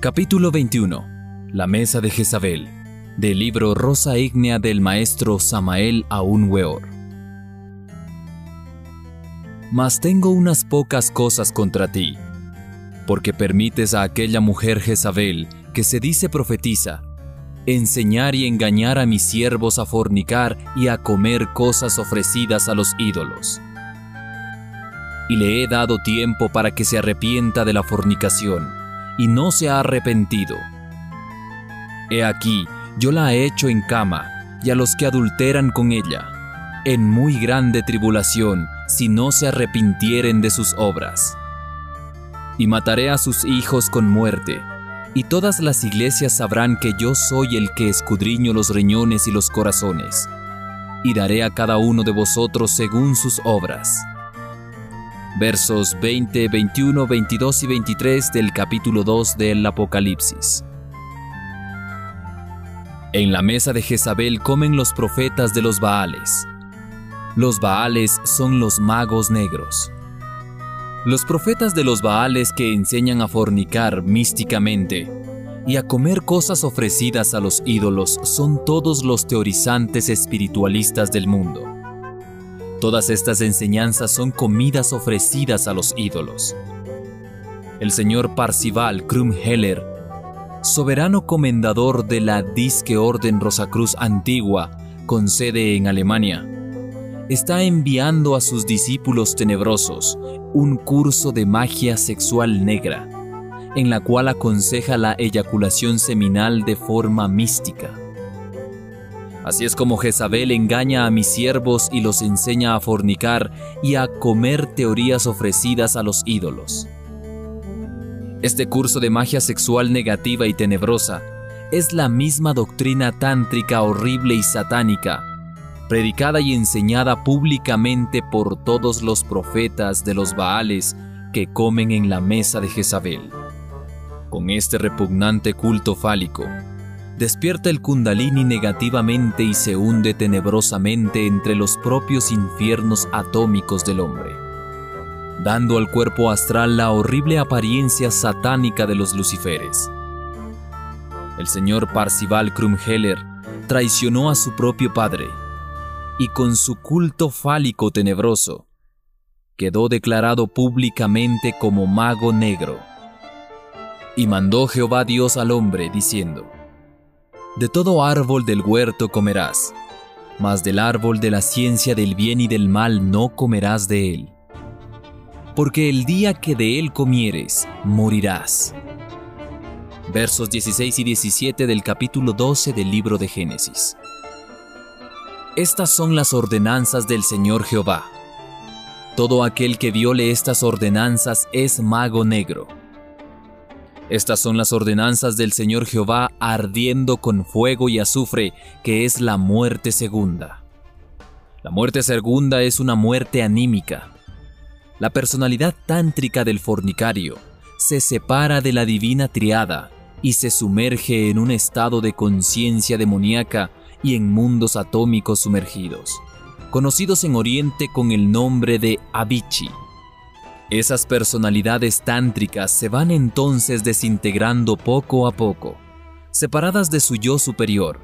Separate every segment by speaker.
Speaker 1: Capítulo 21. La mesa de Jezabel. Del libro Rosa Ígnea del maestro Samael Aun Weor. Mas tengo unas pocas cosas contra ti, porque permites a aquella mujer Jezabel, que se dice profetiza, enseñar y engañar a mis siervos a fornicar y a comer cosas ofrecidas a los ídolos. Y le he dado tiempo para que se arrepienta de la fornicación, y no se ha arrepentido. He aquí, yo la he hecho en cama, y a los que adulteran con ella, en muy grande tribulación, si no se arrepintieren de sus obras. Y mataré a sus hijos con muerte, y todas las iglesias sabrán que yo soy el que escudriño los riñones y los corazones, y daré a cada uno de vosotros según sus obras. Versos 20, 21, 22 y 23 del capítulo 2 del Apocalipsis. En la mesa de Jezabel comen los profetas de los Baales. Los Baales son los magos negros. Los profetas de los Baales que enseñan a fornicar místicamente y a comer cosas ofrecidas a los ídolos son todos los teorizantes espiritualistas del mundo. Todas estas enseñanzas son comidas ofrecidas a los ídolos. El señor Parcival Krumheller, soberano comendador de la Disque Orden Rosacruz Antigua, con sede en Alemania, está enviando a sus discípulos tenebrosos un curso de magia sexual negra, en la cual aconseja la eyaculación seminal de forma mística. Así es como Jezabel engaña a mis siervos y los enseña a fornicar y a comer teorías ofrecidas a los ídolos. Este curso de magia sexual negativa y tenebrosa es la misma doctrina tántrica horrible y satánica predicada y enseñada públicamente por todos los profetas de los Baales que comen en la mesa de Jezabel. Con este repugnante culto fálico, despierta el kundalini negativamente y se hunde tenebrosamente entre los propios infiernos atómicos del hombre, dando al cuerpo astral la horrible apariencia satánica de los luciferes. El señor Parcival Krumheller traicionó a su propio padre y con su culto fálico tenebroso, quedó declarado públicamente como mago negro. Y mandó Jehová Dios al hombre, diciendo, De todo árbol del huerto comerás, mas del árbol de la ciencia del bien y del mal no comerás de él. Porque el día que de él comieres, morirás. Versos 16 y 17 del capítulo 12 del libro de Génesis. Estas son las ordenanzas del Señor Jehová. Todo aquel que viole estas ordenanzas es mago negro. Estas son las ordenanzas del Señor Jehová ardiendo con fuego y azufre, que es la muerte segunda. La muerte segunda es una muerte anímica. La personalidad tántrica del fornicario se separa de la divina triada y se sumerge en un estado de conciencia demoníaca y en mundos atómicos sumergidos, conocidos en Oriente con el nombre de Avicii. Esas personalidades tántricas se van entonces desintegrando poco a poco, separadas de su yo superior,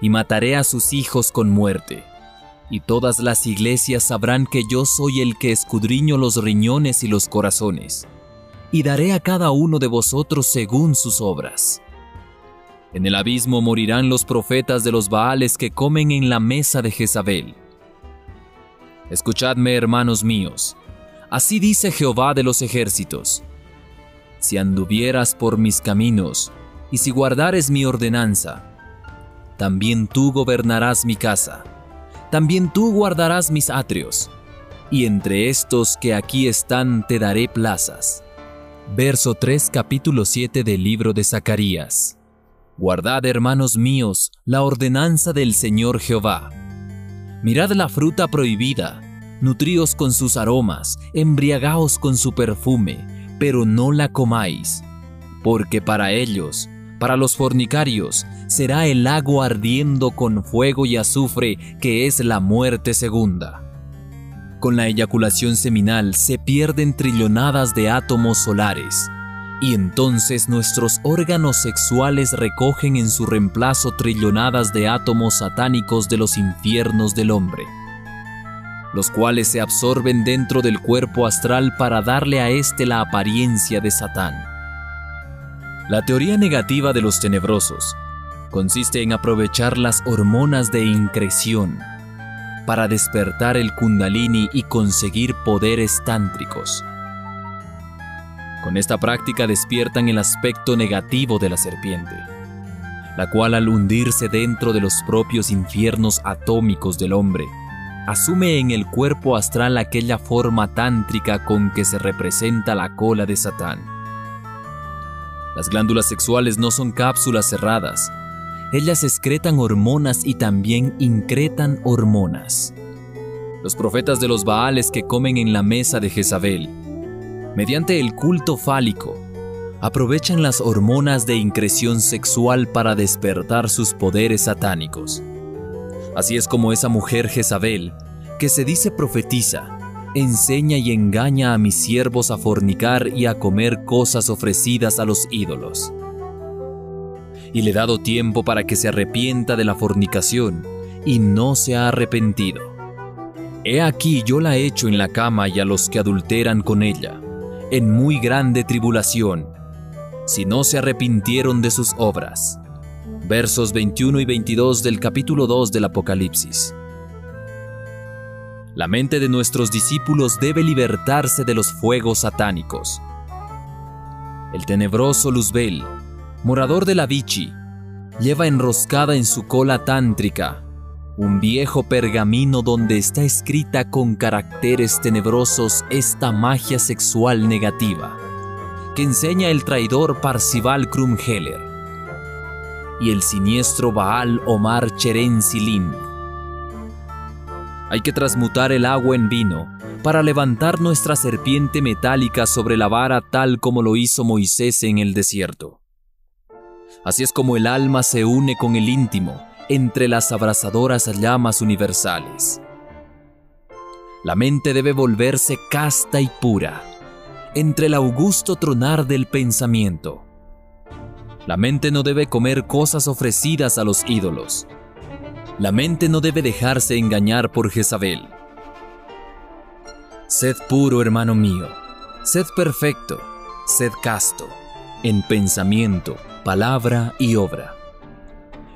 Speaker 1: y mataré a sus hijos con muerte, y todas las iglesias sabrán que yo soy el que escudriño los riñones y los corazones, y daré a cada uno de vosotros según sus obras. En el abismo morirán los profetas de los Baales que comen en la mesa de Jezabel. Escuchadme, hermanos míos, así dice Jehová de los ejércitos. Si anduvieras por mis caminos, y si guardares mi ordenanza, también tú gobernarás mi casa, también tú guardarás mis atrios, y entre estos que aquí están te daré plazas. Verso 3 capítulo 7 del libro de Zacarías. Guardad, hermanos míos, la ordenanza del Señor Jehová. Mirad la fruta prohibida, nutríos con sus aromas, embriagaos con su perfume, pero no la comáis, porque para ellos, para los fornicarios, será el agua ardiendo con fuego y azufre, que es la muerte segunda. Con la eyaculación seminal se pierden trillonadas de átomos solares, y entonces nuestros órganos sexuales recogen en su reemplazo trillonadas de átomos satánicos de los infiernos del hombre, los cuales se absorben dentro del cuerpo astral para darle a éste la apariencia de Satán. La teoría negativa de los tenebrosos consiste en aprovechar las hormonas de increción para despertar el kundalini y conseguir poderes tántricos. Con esta práctica despiertan el aspecto negativo de la serpiente, la cual al hundirse dentro de los propios infiernos atómicos del hombre, asume en el cuerpo astral aquella forma tántrica con que se representa la cola de Satán. Las glándulas sexuales no son cápsulas cerradas, ellas excretan hormonas y también incretan hormonas. Los profetas de los Baales que comen en la mesa de Jezabel mediante el culto fálico, aprovechan las hormonas de increción sexual para despertar sus poderes satánicos. Así es como esa mujer Jezabel, que se dice profetiza, enseña y engaña a mis siervos a fornicar y a comer cosas ofrecidas a los ídolos. Y le he dado tiempo para que se arrepienta de la fornicación, y no se ha arrepentido. He aquí yo la echo en la cama y a los que adulteran con ella en muy grande tribulación, si no se arrepintieron de sus obras. Versos 21 y 22 del capítulo 2 del Apocalipsis. La mente de nuestros discípulos debe libertarse de los fuegos satánicos. El tenebroso Luzbel, morador de la Vichy, lleva enroscada en su cola tántrica un viejo pergamino donde está escrita con caracteres tenebrosos esta magia sexual negativa, que enseña el traidor Parcival Krumheller y el siniestro Baal Omar Silin. Hay que transmutar el agua en vino para levantar nuestra serpiente metálica sobre la vara tal como lo hizo Moisés en el desierto. Así es como el alma se une con el íntimo entre las abrasadoras llamas universales. La mente debe volverse casta y pura, entre el augusto tronar del pensamiento. La mente no debe comer cosas ofrecidas a los ídolos. La mente no debe dejarse engañar por Jezabel. Sed puro, hermano mío, sed perfecto, sed casto, en pensamiento, palabra y obra.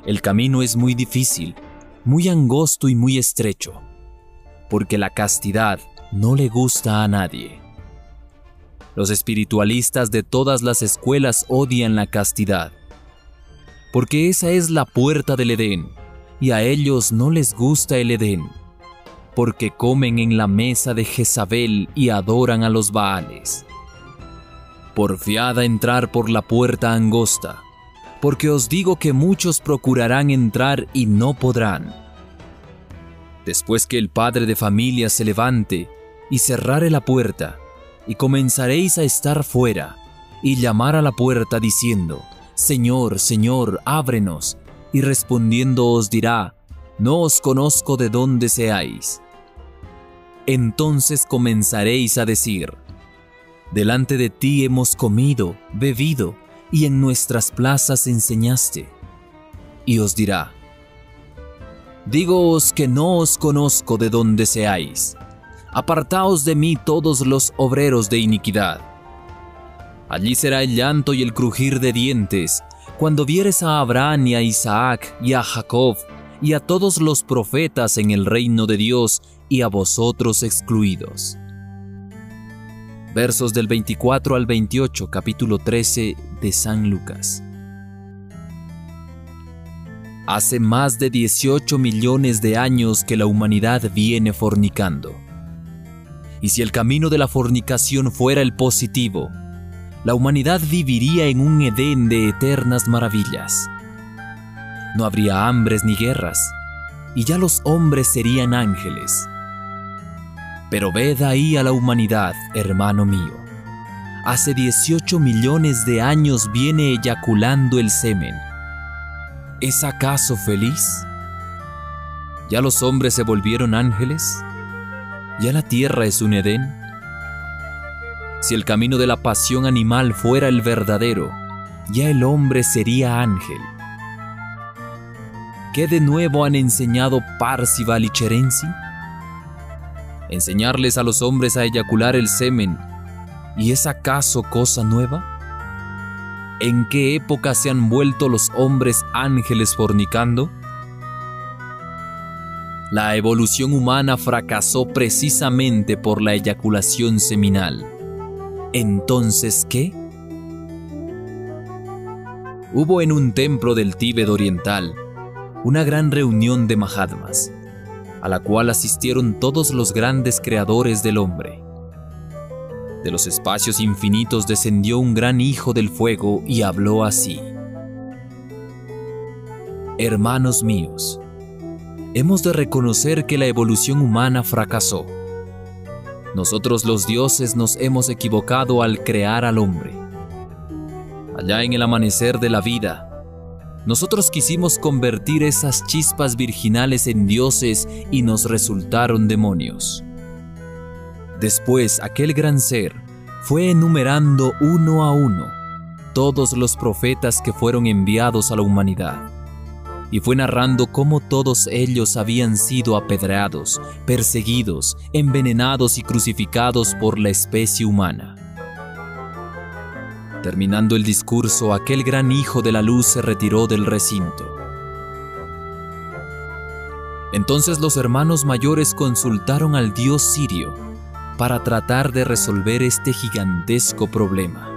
Speaker 1: El camino es muy difícil, muy angosto y muy estrecho, porque la castidad no le gusta a nadie. Los espiritualistas de todas las escuelas odian la castidad, porque esa es la puerta del Edén, y a ellos no les gusta el Edén, porque comen en la mesa de Jezabel y adoran a los Baales. Porfiada entrar por la puerta angosta, porque os digo que muchos procurarán entrar y no podrán. Después que el padre de familia se levante y cerrare la puerta, y comenzaréis a estar fuera, y llamar a la puerta diciendo, Señor, Señor, ábrenos, y respondiendo os dirá, No os conozco de dónde seáis. Entonces comenzaréis a decir, Delante de ti hemos comido, bebido, y en nuestras plazas enseñaste. Y os dirá, Dígoos que no os conozco de dónde seáis. Apartaos de mí todos los obreros de iniquidad. Allí será el llanto y el crujir de dientes, cuando vieres a Abraham y a Isaac y a Jacob y a todos los profetas en el reino de Dios y a vosotros excluidos versos del 24 al 28, capítulo 13 de San Lucas. Hace más de 18 millones de años que la humanidad viene fornicando. Y si el camino de la fornicación fuera el positivo, la humanidad viviría en un Edén de eternas maravillas. No habría hambres ni guerras, y ya los hombres serían ángeles pero ved ahí a la humanidad, hermano mío. Hace 18 millones de años viene eyaculando el semen. ¿Es acaso feliz? ¿Ya los hombres se volvieron ángeles? ¿Ya la tierra es un Edén? Si el camino de la pasión animal fuera el verdadero, ya el hombre sería ángel. ¿Qué de nuevo han enseñado Parcival y Cherenzi? Enseñarles a los hombres a eyacular el semen, ¿y es acaso cosa nueva? ¿En qué época se han vuelto los hombres ángeles fornicando? La evolución humana fracasó precisamente por la eyaculación seminal. Entonces, ¿qué? Hubo en un templo del Tíbet oriental una gran reunión de Mahatmas, a la cual asistieron todos los grandes creadores del hombre. De los espacios infinitos descendió un gran hijo del fuego y habló así. Hermanos míos, hemos de reconocer que la evolución humana fracasó. Nosotros los dioses nos hemos equivocado al crear al hombre. Allá en el amanecer de la vida, nosotros quisimos convertir esas chispas virginales en dioses y nos resultaron demonios. Después aquel gran ser fue enumerando uno a uno todos los profetas que fueron enviados a la humanidad y fue narrando cómo todos ellos habían sido apedreados, perseguidos, envenenados y crucificados por la especie humana. Terminando el discurso, aquel gran hijo de la luz se retiró del recinto. Entonces los hermanos mayores consultaron al dios sirio para tratar de resolver este gigantesco problema.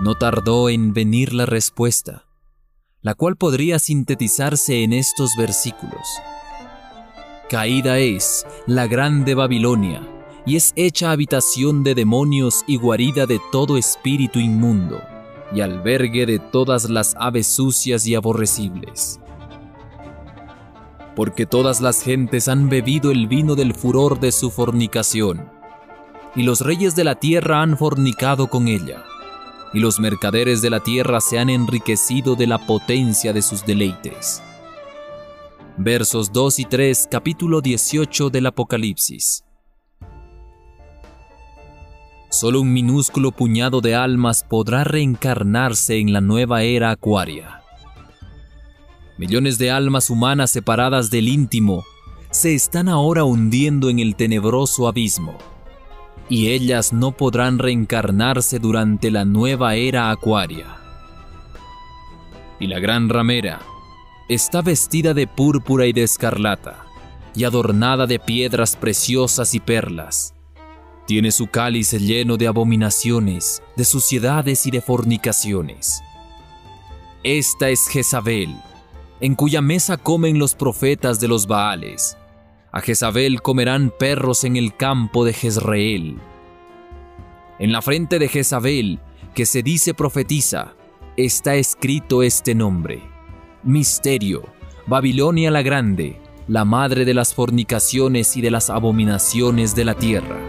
Speaker 1: No tardó en venir la respuesta la cual podría sintetizarse en estos versículos. Caída es la grande Babilonia, y es hecha habitación de demonios y guarida de todo espíritu inmundo, y albergue de todas las aves sucias y aborrecibles. Porque todas las gentes han bebido el vino del furor de su fornicación, y los reyes de la tierra han fornicado con ella y los mercaderes de la tierra se han enriquecido de la potencia de sus deleites. Versos 2 y 3, capítulo 18 del Apocalipsis. Solo un minúsculo puñado de almas podrá reencarnarse en la nueva era acuaria. Millones de almas humanas separadas del íntimo se están ahora hundiendo en el tenebroso abismo y ellas no podrán reencarnarse durante la nueva era acuaria. Y la gran ramera está vestida de púrpura y de escarlata, y adornada de piedras preciosas y perlas. Tiene su cáliz lleno de abominaciones, de suciedades y de fornicaciones. Esta es Jezabel, en cuya mesa comen los profetas de los Baales, a Jezabel comerán perros en el campo de Jezreel. En la frente de Jezabel, que se dice profetiza, está escrito este nombre. Misterio, Babilonia la Grande, la madre de las fornicaciones y de las abominaciones de la tierra.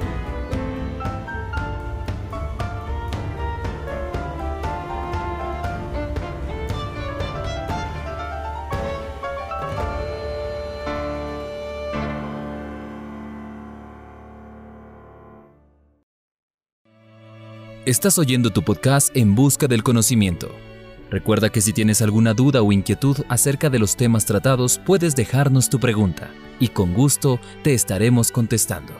Speaker 1: Estás oyendo tu podcast en busca del conocimiento. Recuerda que si tienes alguna duda o inquietud acerca de los temas tratados, puedes dejarnos tu pregunta y con gusto te estaremos contestando.